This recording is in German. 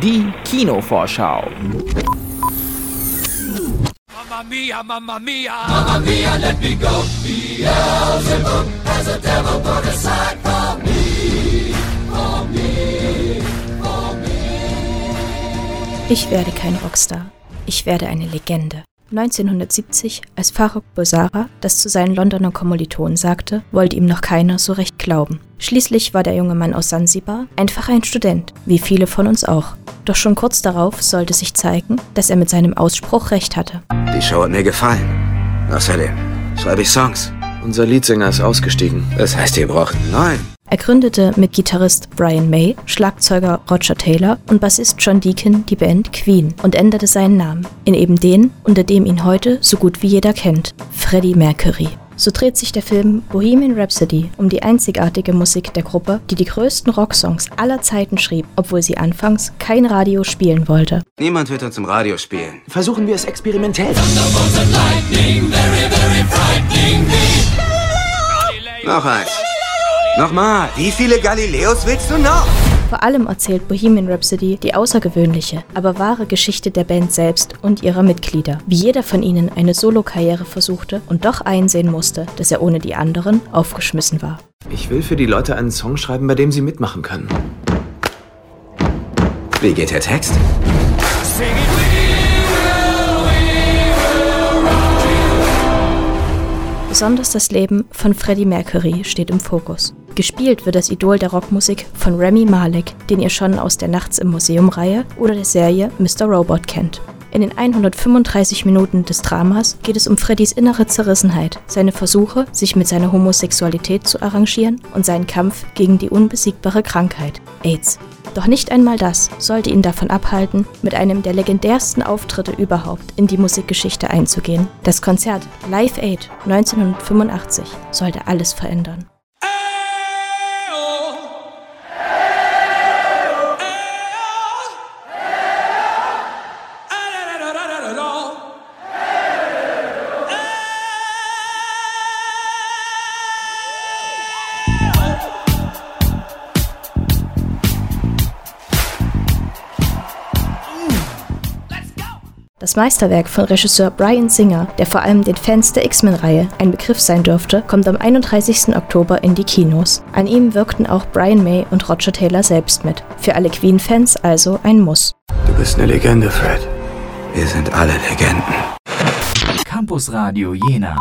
Die Kinovorschau. Mamma mia, mamma mia. Mamma mia, let me go. Beelzebub has a devil put aside for me. For me. For me. Ich werde kein Rockstar. Ich werde eine Legende. 1970, als Farrokh Bozara das zu seinen Londoner Kommilitonen sagte, wollte ihm noch keiner so recht glauben. Schließlich war der junge Mann aus Sansibar einfach ein Student, wie viele von uns auch. Doch schon kurz darauf sollte sich zeigen, dass er mit seinem Ausspruch recht hatte. Die Show hat mir gefallen. Außerdem schreibe ich Songs. Unser Leadsänger ist ausgestiegen. Das heißt, ihr braucht einen neuen. Er gründete mit Gitarrist Brian May, Schlagzeuger Roger Taylor und Bassist John Deacon die Band Queen und änderte seinen Namen in eben den, unter dem ihn heute so gut wie jeder kennt, Freddie Mercury. So dreht sich der Film Bohemian Rhapsody um die einzigartige Musik der Gruppe, die die größten Rocksongs aller Zeiten schrieb, obwohl sie anfangs kein Radio spielen wollte. Niemand wird uns im Radio spielen. Versuchen wir es experimentell. Noch eins. Nochmal. Wie viele Galileos willst du noch? Vor allem erzählt Bohemian Rhapsody die außergewöhnliche, aber wahre Geschichte der Band selbst und ihrer Mitglieder. Wie jeder von ihnen eine Solokarriere versuchte und doch einsehen musste, dass er ohne die anderen aufgeschmissen war. Ich will für die Leute einen Song schreiben, bei dem sie mitmachen können. Wie geht der Text? Besonders das Leben von Freddie Mercury steht im Fokus. Gespielt wird das Idol der Rockmusik von Remy Malek, den ihr schon aus der Nachts im Museum-Reihe oder der Serie Mr. Robot kennt. In den 135 Minuten des Dramas geht es um Freddys innere Zerrissenheit, seine Versuche, sich mit seiner Homosexualität zu arrangieren und seinen Kampf gegen die unbesiegbare Krankheit, AIDS. Doch nicht einmal das sollte ihn davon abhalten, mit einem der legendärsten Auftritte überhaupt in die Musikgeschichte einzugehen. Das Konzert Live Aid 1985 sollte alles verändern. Das Meisterwerk von Regisseur Brian Singer, der vor allem den Fans der X-Men-Reihe ein Begriff sein dürfte, kommt am 31. Oktober in die Kinos. An ihm wirkten auch Brian May und Roger Taylor selbst mit. Für alle Queen-Fans also ein Muss. Du bist eine Legende, Fred. Wir sind alle Legenden. Campus Radio Jena.